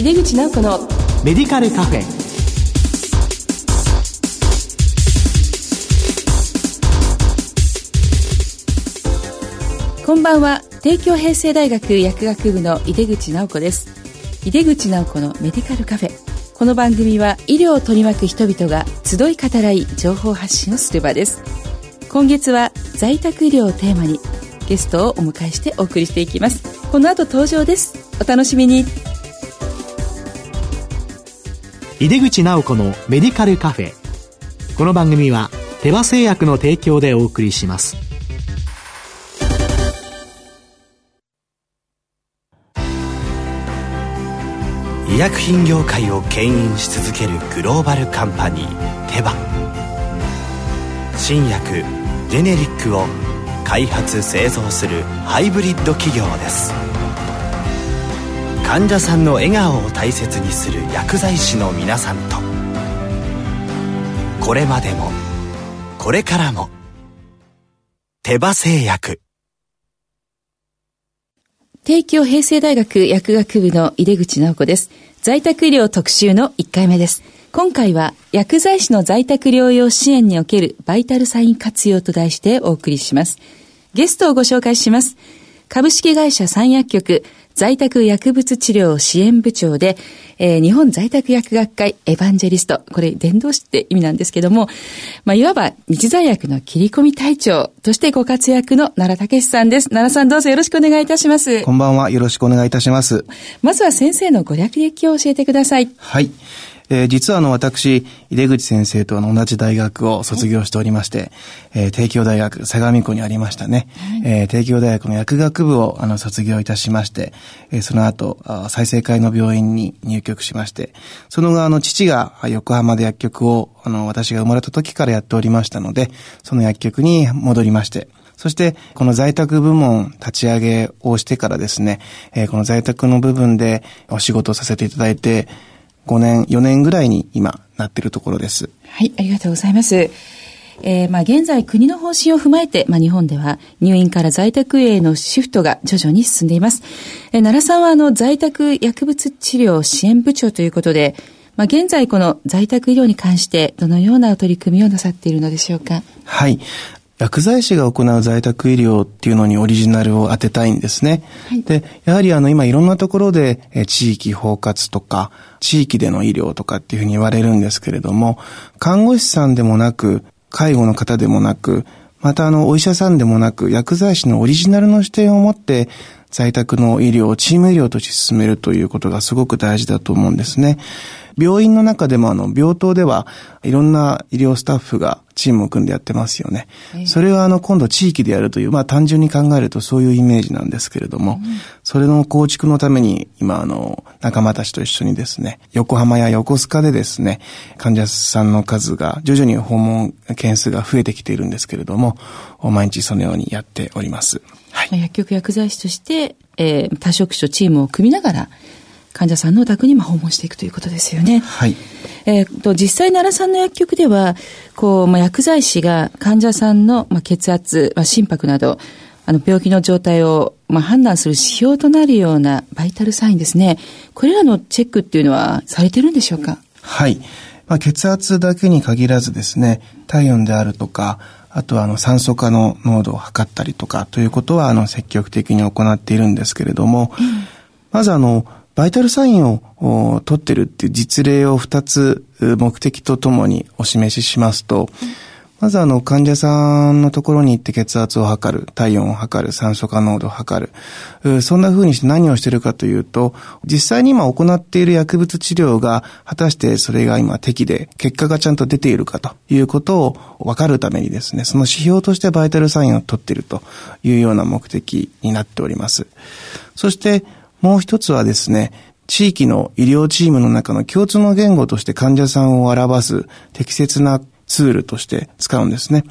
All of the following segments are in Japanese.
井出口直子のメディカルカフェ。こんばんは。帝京平成大学薬学部の井出口直子です。井出口直子のメディカルカフェ。この番組は医療を取り巻く人々が集い語らい情報発信をする場です。今月は在宅医療をテーマにゲストをお迎えしてお送りしていきます。この後登場です。お楽しみに井出口直子のメディカルカフェ。この番組は手羽製薬の提供でお送りします。医薬品業界を牽引し続けるグローバルカンパニーテバ。新薬ジェネリックを開発製造するハイブリッド企業です。患者さんの笑顔を大切にする薬剤師の皆さんとこれまでもこれからも手羽製薬帝京平成大学薬学部の井出口直子です。在宅医療特集の1回目です。今回は薬剤師の在宅療養支援におけるバイタルサイン活用と題してお送りします。ゲストをご紹介します。株式会社三薬局在宅薬物治療支援部長で、えー、日本在宅薬学会エヴァンジェリスト。これ、伝道師って意味なんですけども、まあ、いわば日在薬の切り込み隊長としてご活躍の奈良武さんです。奈良さんどうぞよろしくお願いいたします。こんばんは。よろしくお願いいたします。まずは先生のご略歴を教えてください。はい。えー、実はあの私、井出口先生とあの同じ大学を卒業しておりまして、えー、帝京大学相模湖にありましたね、はい、えー、帝京大学の薬学部をあの卒業いたしまして、えー、その後あ、再生会の病院に入局しまして、その後あの父が横浜で薬局をあの私が生まれた時からやっておりましたので、その薬局に戻りまして、そして、この在宅部門立ち上げをしてからですね、えー、この在宅の部分でお仕事をさせていただいて、5年、4年ぐらいに今なっているところです。はい、ありがとうございます。えー、まあ現在国の方針を踏まえて、まあ日本では入院から在宅へのシフトが徐々に進んでいます。えー、奈良さんはあの在宅薬物治療支援部長ということで、まあ現在この在宅医療に関してどのような取り組みをなさっているのでしょうか？はい。薬剤師が行う在宅医療っていうのにオリジナルを当てたいんですね。はい、で、やはりあの今いろんなところで地域包括とか地域での医療とかっていうふうに言われるんですけれども、看護師さんでもなく、介護の方でもなく、またあのお医者さんでもなく薬剤師のオリジナルの視点を持って在宅の医療をチーム医療として進めるということがすごく大事だと思うんですね。病院の中でもあの病棟ではいろんな医療スタッフがチームを組んでやってますよね。それはあの今度地域でやるという、まあ単純に考えるとそういうイメージなんですけれども、それの構築のために今あの仲間たちと一緒にですね、横浜や横須賀でですね、患者さんの数が徐々に訪問件数が増えてきているんですけれども、毎日そのようにやっております。はい、薬局薬剤師として、えー、多職種チームを組みながら、患者さんのお宅にも訪問していくということですよね。はい。えー、と、実際奈良さんの薬局では、こう、まあ、薬剤師が患者さんの、まあ、血圧、まあ、心拍など、あの、病気の状態を、まあ、判断する指標となるようなバイタルサインですね。これらのチェックっていうのはされてるんでしょうか？はい。まあ、血圧だけに限らずですね、体温であるとか、あとはあの酸素化の濃度を測ったりとかということはあの積極的に行っているんですけれども、うん、まずあのバイタルサインを取ってるっていう実例を2つ目的とともにお示ししますと、まずあの患者さんのところに行って血圧を測る、体温を測る、酸素化濃度を測る。そんな風にして何をしてるかというと、実際に今行っている薬物治療が果たしてそれが今適で結果がちゃんと出ているかということを分かるためにですね、その指標としてバイタルサインを取っているというような目的になっております。そしてもう一つはですね、地域の医療チームの中の共通の言語として患者さんを表す適切なツールとして使うんですね。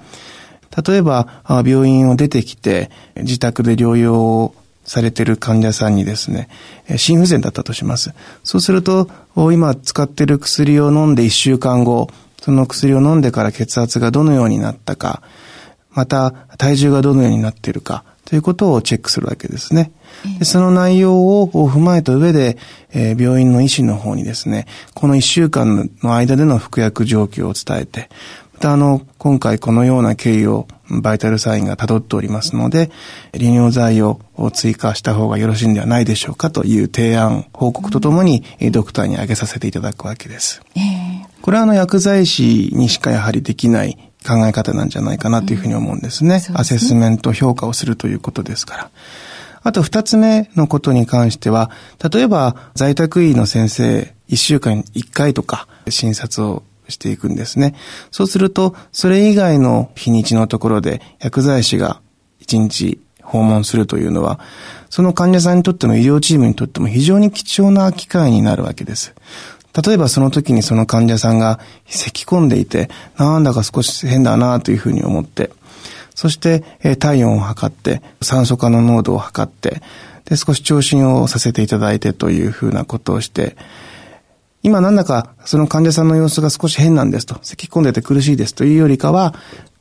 例えば、病院を出てきて、自宅で療養をされている患者さんにですね、心不全だったとします。そうすると、今使っている薬を飲んで1週間後、その薬を飲んでから血圧がどのようになったか、また体重がどのようになっているか、ということをチェックするわけですね。でその内容を踏まえた上で、えー、病院の医師の方にですね、この1週間の間での服薬状況を伝えて、またあの、今回このような経緯をバイタルサインが辿っておりますので、利尿剤を追加した方がよろしいんではないでしょうかという提案、報告とともに、ドクターに挙げさせていただくわけです。えー、これはあの薬剤師にしかやはりできない考え方なんじゃないかなというふうに思うんですね。うん、アセスメント評価をするということですから。あと二つ目のことに関しては、例えば在宅医の先生、一週間一回とか診察をしていくんですね。そうすると、それ以外の日にちのところで薬剤師が一日訪問するというのは、その患者さんにとっても医療チームにとっても非常に貴重な機会になるわけです。例えばその時にその患者さんが咳き込んでいて、なんだか少し変だなというふうに思って、そして、体温を測って、酸素化の濃度を測って、で、少し聴診をさせていただいてというふうなことをして、今なんだかその患者さんの様子が少し変なんですと、咳き込んでて苦しいですというよりかは、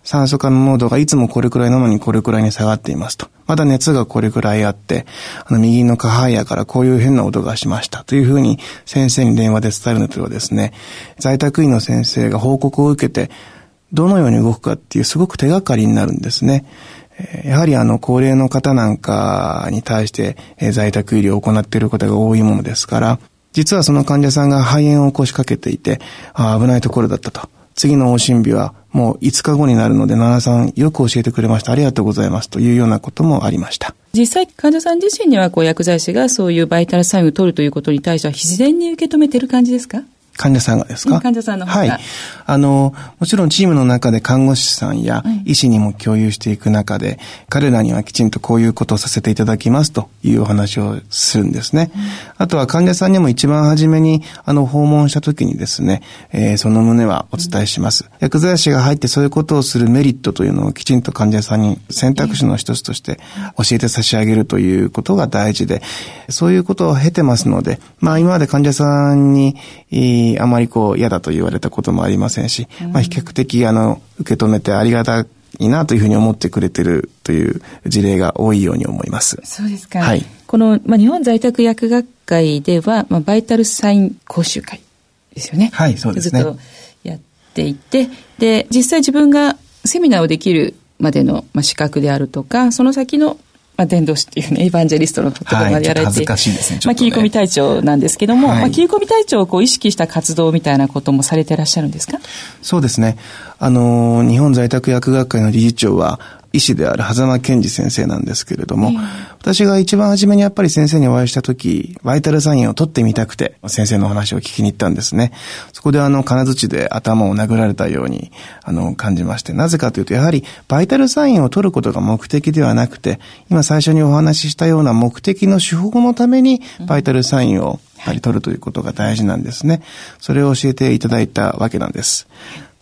酸素化の濃度がいつもこれくらいなのにこれくらいに下がっていますと。まだ熱がこれくらいあって、あの右の下肺野からこういう変な音がしましたというふうに先生に電話で伝えるのとはですね、在宅医の先生が報告を受けて、どのように動くかっていうすごく手がかりになるんですね。やはりあの、高齢の方なんかに対して、在宅医療を行っていることが多いものですから、実はその患者さんが肺炎を起こしかけていて、あ危ないところだったと。次の往診日はもう5日後になるので、奈良さんよく教えてくれました。ありがとうございます。というようなこともありました。実際、患者さん自身にはこう薬剤師がそういうバイタルサインを取るということに対しては自然に受け止めてる感じですか？患者さんがですか？患者さんのはい。あの、もちろんチームの中で看護師さんや医師にも共有していく中で、うん、彼らにはきちんとこういうことをさせていただきますというお話をするんですね。うん、あとは患者さんにも一番初めに、あの、訪問した時にですね、えー、その旨はお伝えします。うん、薬剤師が入ってそういうことをするメリットというのをきちんと患者さんに選択肢の一つとして教えて差し上げるということが大事で、そういうことを経てますので、まあ今まで患者さんに、あまりこう嫌だと言われたこともありませんし、まあ比較的あの、受け止めてありがたいなというふうに思ってくれてるという事例が多いように思います。そうですか。はい。この、まあ、日本在宅薬学会では、まあ、バイタルサイン講習会ですよね。はい、そうですね。ずっとやっていて、で、実際自分がセミナーをできるまでの、まあ、資格であるとか、その先のまあ、伝道師っていうね、エヴァンジェリストのところまでやられて、はい、恥ずかしいですね。ねまあ、切り込み隊長なんですけども、はい、まあ、切り込み隊長をこう意識した活動みたいなこともされてらっしゃるんですか？そうですね。あの、日本在宅薬学会の理事長は、医師である狭間健二先生なんですけれども、私が一番初めにやっぱり先生にお会いした時、バイタルサインを取ってみたくて、先生の話を聞きに行ったんですね。そこであの、金槌で頭を殴られたように、あの、感じまして、なぜかというと、やはり、バイタルサインを取ることが目的ではなくて、今最初にお話ししたような目的の手法のために、バイタルサインをやはり取るということが大事なんですね。それを教えていただいたわけなんです。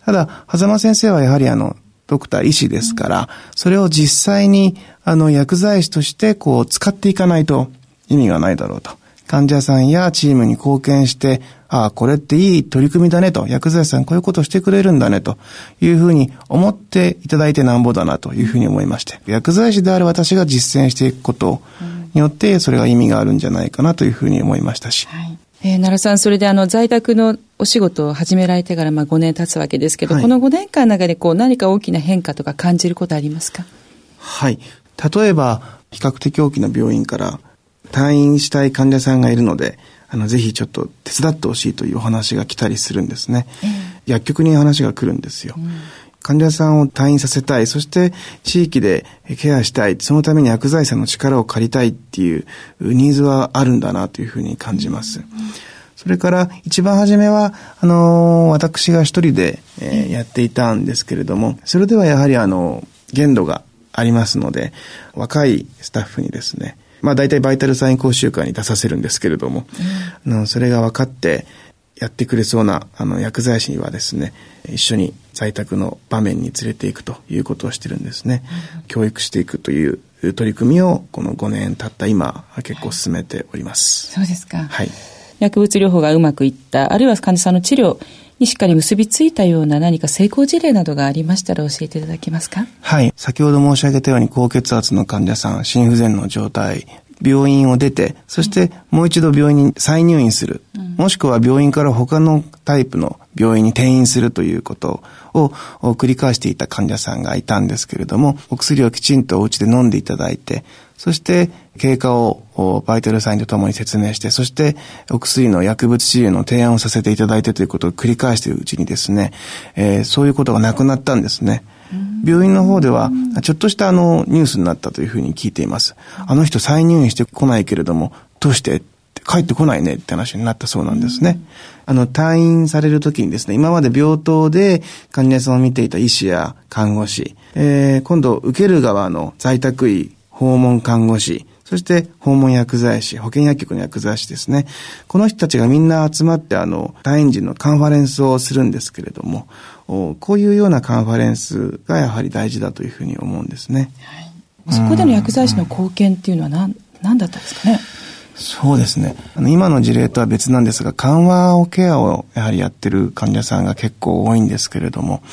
ただ、狭間先生はやはりあの、ドクター、医師ですから、それを実際に、あの、薬剤師として、こう、使っていかないと意味がないだろうと。患者さんやチームに貢献して、ああ、これっていい取り組みだねと、薬剤師さんこういうことをしてくれるんだねと。いうふうに思っていただいてなんぼだなと。いうふうに思いまして、薬剤師である私が実践していくことによって、それが意味があるんじゃないかなというふうに思いましたし。はい。えー、奈良さん、それであの在宅のお仕事を始められてからまあ5年経つわけですけど、はい、この5年間の中でこう何か大きな変化とか感じることありますか？はい。例えば、比較的大きな病院から退院したい患者さんがいるので、あの、ぜひちょっと手伝ってほしいというお話が来たりするんですね。えー、薬局に話が来るんですよ。うん患者さんを退院させたい、そして地域でケアしたい、そのために薬剤師さんの力を借りたいっていうニーズはあるんだなというふうに感じます。それから一番初めは、あの、私が一人で、えー、やっていたんですけれども、それではやはりあの、限度がありますので、若いスタッフにですね、まあ大体バイタルサイン講習会に出させるんですけれども、うん、あのそれが分かって、やってくれそうなあの薬剤師にはですね一緒に在宅の場面に連れていくということをしてるんですね、うん、教育していくという取り組みをこの5年経った今結構進めております、そうですか。はい薬物療法がうまくいったあるいは患者さんの治療にしっかり結びついたような何か成功事例などがありましたら教えていただけますか？はい。先ほど申し上げたように高血圧の患者さん、心不全の状態、病院を出て、そしてもう一度病院に再入院する。うん、もしくは病院から他のタイプの病院に転院するということを繰り返していた患者さんがいたんですけれども、お薬をきちんとお家で飲んでいただいて、そして経過をバイタルサインとともに説明して、そしてお薬の薬物治療の提案をさせていただいてということを繰り返しているうちにですね、えー、そういうことがなくなったんですね。病院の方では、ちょっとしたあのニュースになったというふうに聞いています。あの人再入院してこないけれども、どうして？帰ってこないね？って話になったそうなんですね。あの、退院されるときにですね、今まで病棟で患者さんを見ていた医師や看護師、えー、今度受ける側の在宅医、訪問看護師、そして訪問薬剤師、保健薬局の薬剤師ですね。この人たちがみんな集まってあの、退院時のカンファレンスをするんですけれども、こういうようなカンファレンスがやはり大事だというふうに思うんですね。はい、そこでの薬剤師の貢献っていうのは何、何だったんですかね？そうですね。あの、今の事例とは別なんですが、緩和をケアをやはりやってる患者さんが結構多いんですけれども、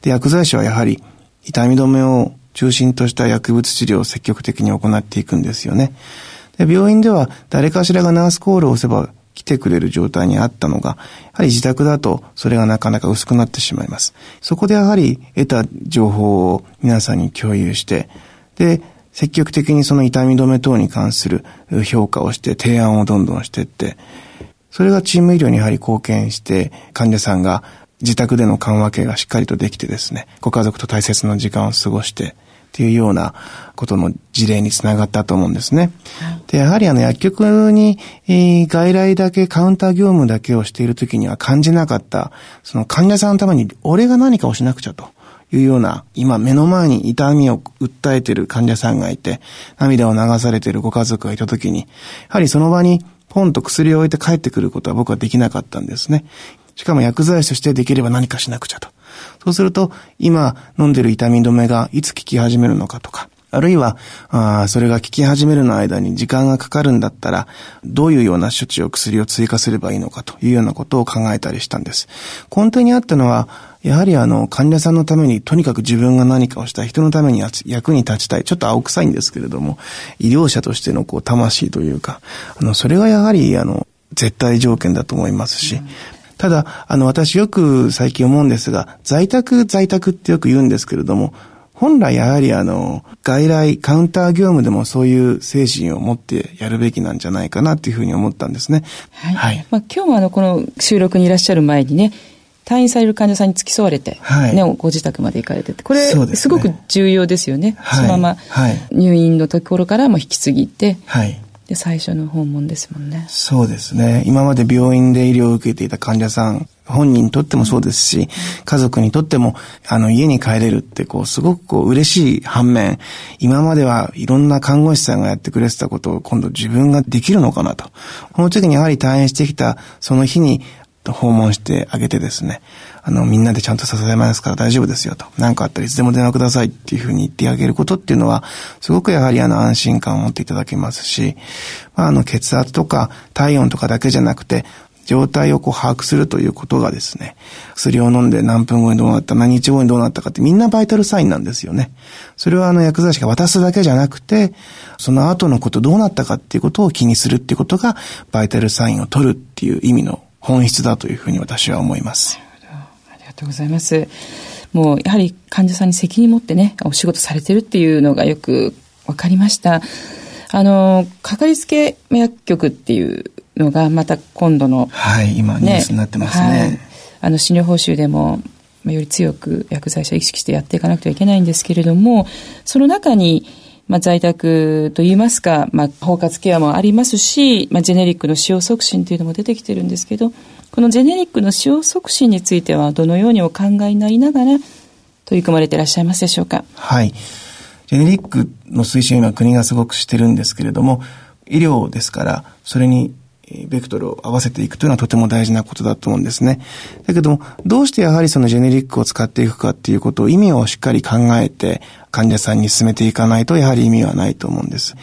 で、薬剤師はやはり痛み止めを中心とした薬物治療を積極的に行っていくんですよね。で病院では誰かしらがナースコールを押せば来てくれる状態にあったのが、やはり自宅だとそれがなかなか薄くなってしまいます。そこでやはり得た情報を皆さんに共有して、で、積極的にその痛み止め等に関する評価をして提案をどんどんしていって、それがチーム医療にやはり貢献して患者さんが自宅での緩和系がしっかりとできてですね、ご家族と大切な時間を過ごして、っていうようなことの事例につながったと思うんですね。で、やはりあの薬局に、えー、外来だけカウンター業務だけをしているときには感じなかった、その患者さんのために俺が何かをしなくちゃと。いうような、今目の前に痛みを訴えている患者さんがいて、涙を流されているご家族がいたときに、やはりその場にポンと薬を置いて帰ってくることは僕はできなかったんですね。しかも薬剤師としてできれば何かしなくちゃと。そうすると、今飲んでる痛み止めがいつ効き始めるのかとか、あるいは、あそれが効き始めるの間に時間がかかるんだったら、どういうような処置を薬を追加すればいいのかというようなことを考えたりしたんです。根底にあったのは、やはりあの、患者さんのためにとにかく自分が何かをしたい、人のために役に立ちたい。ちょっと青臭いんですけれども、医療者としてのこう、魂というか、あの、それがやはりあの、絶対条件だと思いますし、ただ、あの、私よく最近思うんですが、在宅、在宅ってよく言うんですけれども、本来やはりあの、外来、カウンター業務でもそういう精神を持ってやるべきなんじゃないかなっていうふうに思ったんですね。はい。はい、まあ、今日もあの、この収録にいらっしゃる前にね、退院される患者さんに付き添われて、はい、ね、ご自宅まで行かれてて、これ、すごく重要ですよね。はい、そのまま、入院のところからも引き継ぎて、はい、で、最初の訪問ですもんね。そうですね。今まで病院で医療を受けていた患者さん、本人にとってもそうですし、家族にとっても、あの、家に帰れるって、こう、すごくこう、嬉しい反面、今まではいろんな看護師さんがやってくれてたことを今度自分ができるのかなと。この時にやはり退院してきた、その日に訪問してあげてですね、あの、みんなでちゃんと支えますから大丈夫ですよと。何かあったらいつでも電話くださいっていうふうに言ってあげることっていうのは、すごくやはりあの安心感を持っていただけますし、まあ、あの、血圧とか体温とかだけじゃなくて、状態をこう把握するということがですね、薬を飲んで何分後にどうなった、何日後にどうなったかってみんなバイタルサインなんですよね。それはあの薬剤師が渡すだけじゃなくて、その後のことどうなったかっていうことを気にするっていうことが、バイタルサインを取るっていう意味の本質だというふうに私は思います。とうございます。もうやはり患者さんに責任持ってね、お仕事されてるっていうのがよくわかりました。あの、かかりつけ薬局っていうのがまた今度の、はい、今ニュースになってますね。はい、あの、診療報酬でも、より強く薬剤師を意識してやっていかなくてはいけないんですけれども、その中に、まあ、在宅といいますか、まあ、包括ケアもありますし、まあ、ジェネリックの使用促進というのも出てきてるんですけど、このジェネリックの使用促進についてはどのようにお考えになりながら取り組まれていらっしゃいますでしょうか？はい。ジェネリックの推進は国がすごくしてるんですけれども、医療ですから、それにベクトルを合わせていくというのはとても大事なことだと思うんですね。だけども、どうしてやはりそのジェネリックを使っていくかっていうことを意味をしっかり考えて患者さんに進めていかないとやはり意味はないと思うんです。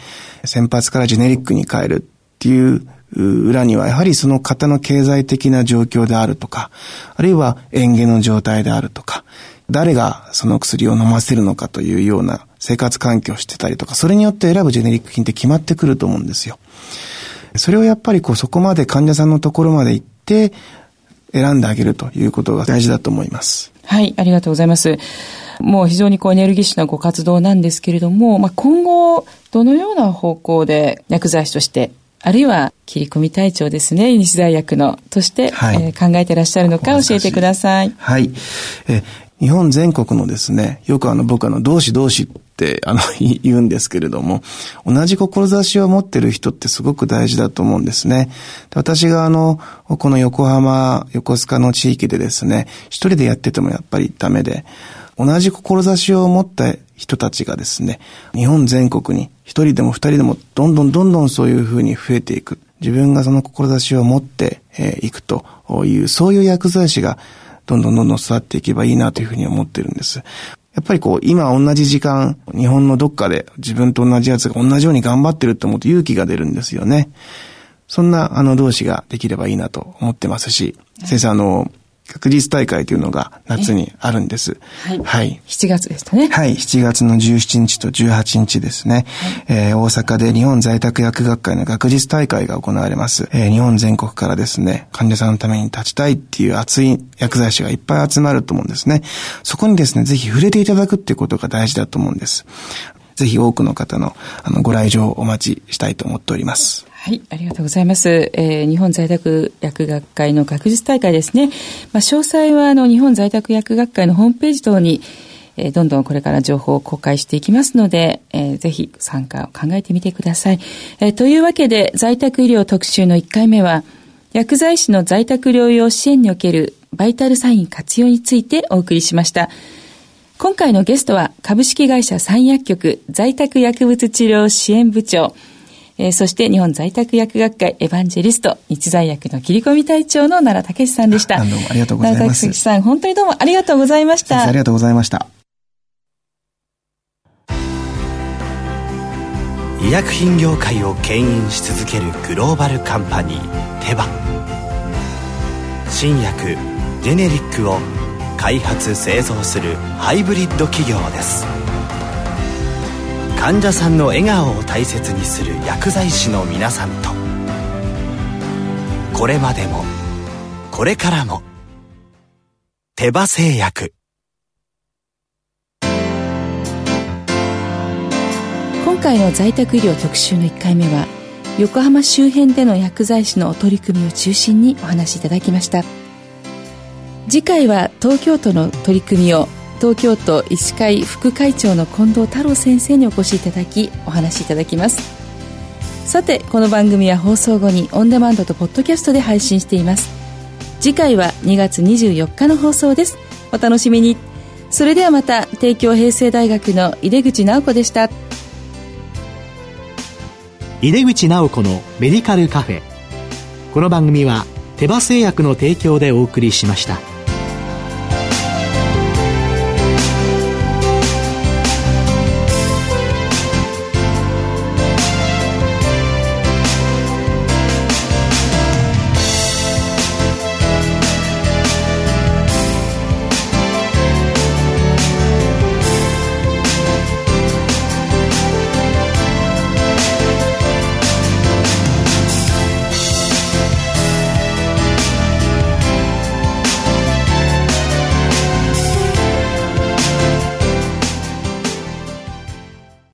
先発からジェネリックに変えるっていう裏にはやはりその方の経済的な状況であるとか、あるいは園芸の状態であるとか、誰がその薬を飲ませるのかというような生活環境をしてたりとか、それによって選ぶジェネリック品って決まってくると思うんですよ。それをやっぱりこうそこまで患者さんのところまで行って選んであげるということが大事だと思います。はい、ありがとうございます。もう非常にこうエネルギッシュなご活動なんですけれども、まあ、今後どのような方向で薬剤師としてあるいは切り込み隊長ですね、西大学の、として、はい、えー、考えていらっしゃるのか教えてください。はい。え日本全国のですね、よくあの僕あの同志同志ってあの言うんですけれども、同じ志を持ってる人ってすごく大事だと思うんですね。私があの、この横浜、横須賀の地域でですね、一人でやっててもやっぱりダメで、同じ志を持った人たちがですね、日本全国に一人でも二人でもどんどんどんどんそういうふうに増えていく。自分がその志を持ってい、くという、そういう薬剤師がどんどんどんどん育っていけばいいなというふうに思ってるんです。やっぱりこう、今同じ時間、日本のどっかで自分と同じやつが同じように頑張ってるって思うと勇気が出るんですよね。そんな、あの、同士ができればいいなと思ってますし、先生、あの、学術大会というのが夏にあるんです。はい。はい。7月でしたね。はい。7月の17日と18日ですね。はい、えー、大阪で日本在宅薬学会の学術大会が行われます。えー、日本全国からですね、患者さんのために立ちたいっていう熱い薬剤師がいっぱい集まると思うんですね。そこにですね、ぜひ触れていただくっていうことが大事だと思うんです。ぜひ多くの方のあのご来場をお待ちしたいと思っております。はい、ありがとうございます。えー、日本在宅薬学会の学術大会ですね。まあ、詳細は、あの、日本在宅薬学会のホームページ等に、えー、どんどんこれから情報を公開していきますので、えー、ぜひ参加を考えてみてください。えー、というわけで、在宅医療特集の1回目は、薬剤師の在宅療養支援におけるバイタルサイン活用についてお送りしました。今回のゲストは、株式会社三薬局在宅薬物治療支援部長、えー、そして日本在宅薬学会エヴァンジェリスト、日大薬の切り込み隊長の奈良武さんでした。どうもありがとうございます。奈良武さん、本当にどうもありがとうございました。ありがとうございました。医薬品業界を牽引し続けるグローバルカンパニーテバ新薬ジェネリックを開発製造するハイブリッド企業です患者さんの笑顔を大切にする薬剤師の皆さんと。これまでもこれからも手羽製薬。今回の在宅医療特集の1回目は横浜周辺での薬剤師の取り組みを中心にお話しいただきました。次回は東京都の取り組みを東京都医師会副会長の近藤太郎先生にお越しいただきお話しいただきます。さてこの番組は放送後にオンデマンドとポッドキャストで配信しています。次回は2月24日の放送です。お楽しみに。それではまた帝京平成大学の井出口直子でした。井出口直子のメディカルカフェ。この番組は手羽製薬の提供でお送りしました。